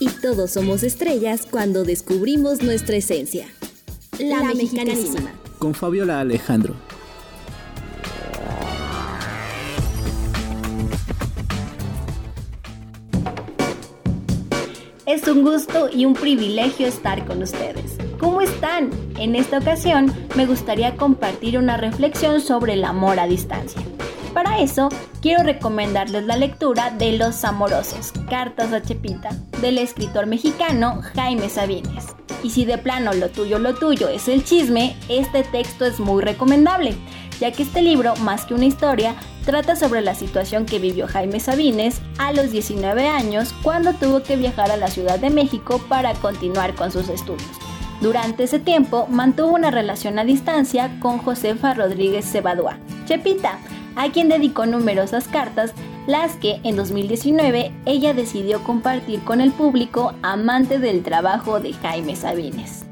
Y todos somos estrellas cuando descubrimos nuestra esencia. La, mexicanísima. Con Fabiola Alejandro. Es un gusto y un privilegio estar con ustedes. ¿Cómo están? En esta ocasión me gustaría compartir una reflexión sobre el amor a distancia. Para eso, quiero recomendarles la lectura de Los Amorosos, Cartas a Chepita, del escritor mexicano Jaime Sabines. Y si de plano lo tuyo, lo tuyo es el chisme, este texto es muy recomendable, ya que este libro, más que una historia, trata sobre la situación que vivió Jaime Sabines a los 19 años cuando tuvo que viajar a la Ciudad de México para continuar con sus estudios. Durante ese tiempo mantuvo una relación a distancia con Josefa Rodríguez Cebadúa, Chepita, a quien dedicó numerosas cartas, las que en 2019 ella decidió compartir con el público amante del trabajo de Jaime Sabines.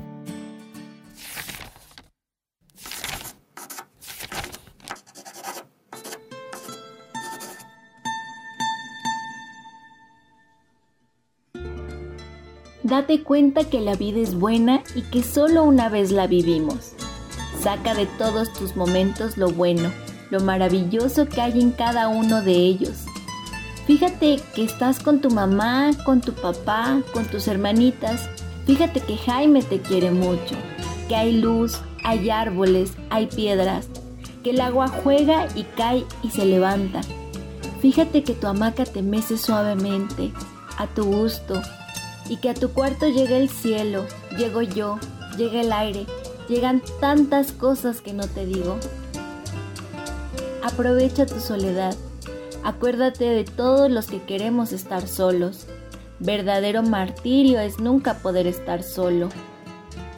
Date cuenta que la vida es buena y que solo una vez la vivimos. Saca de todos tus momentos lo bueno, lo maravilloso que hay en cada uno de ellos. Fíjate que estás con tu mamá, con tu papá, con tus hermanitas. Fíjate que Jaime te quiere mucho, que hay luz, hay árboles, hay piedras, que el agua juega y cae y se levanta. Fíjate que tu hamaca te mece suavemente, a tu gusto, y que a tu cuarto llega el cielo, llego yo, llega el aire, llegan tantas cosas que no te digo. Aprovecha tu soledad. Acuérdate de todos los que queremos estar solos. Verdadero martirio es nunca poder estar solo.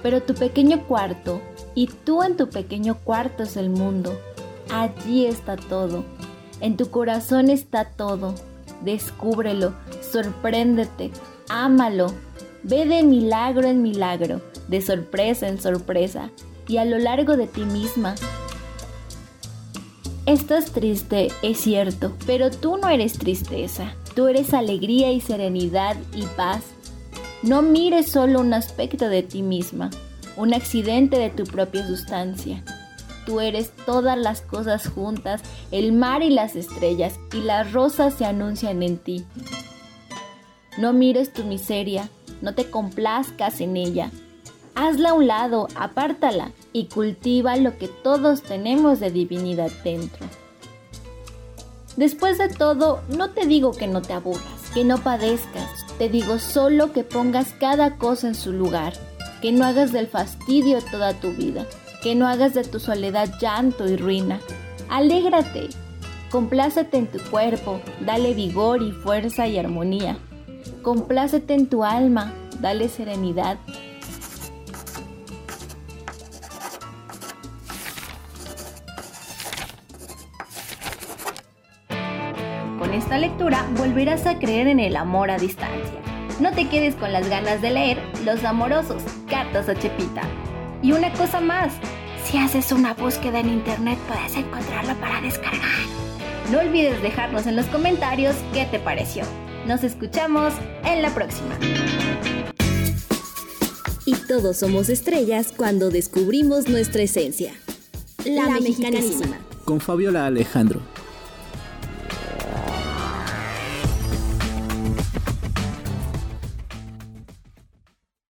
Pero tu pequeño cuarto, y tú en tu pequeño cuarto es el mundo. Allí está todo. En tu corazón está todo. Descúbrelo, sorpréndete, ámalo. Ve de milagro en milagro, de sorpresa en sorpresa, y a lo largo de ti misma Estás triste, es cierto, pero tú no eres tristeza, tú eres alegría y serenidad y paz. No mires solo un aspecto de ti misma, un accidente de tu propia sustancia. Tú eres todas las cosas juntas, el mar y las estrellas, y las rosas se anuncian en ti. No mires tu miseria, no te complazcas en ella, hazla a un lado, apártala y cultiva lo que todos tenemos de divinidad dentro. Después de todo, no te digo que no te aburras, que no padezcas, te digo solo que pongas cada cosa en su lugar, que no hagas del fastidio toda tu vida, que no hagas de tu soledad llanto y ruina. Alégrate, complácete en tu cuerpo, dale vigor y fuerza y armonía. Complácete en tu alma, dale serenidad, Con esta lectura volverás a creer en el amor a distancia. No te quedes con las ganas de leer Los Amorosos, Cartas a Chepita. Y una cosa más, si haces una búsqueda en internet puedes encontrarlo para descargar. No olvides dejarnos en los comentarios qué te pareció. Nos escuchamos en la próxima. Y todos somos estrellas cuando descubrimos nuestra esencia. La, mexicanísima. Con Fabiola Alejandro.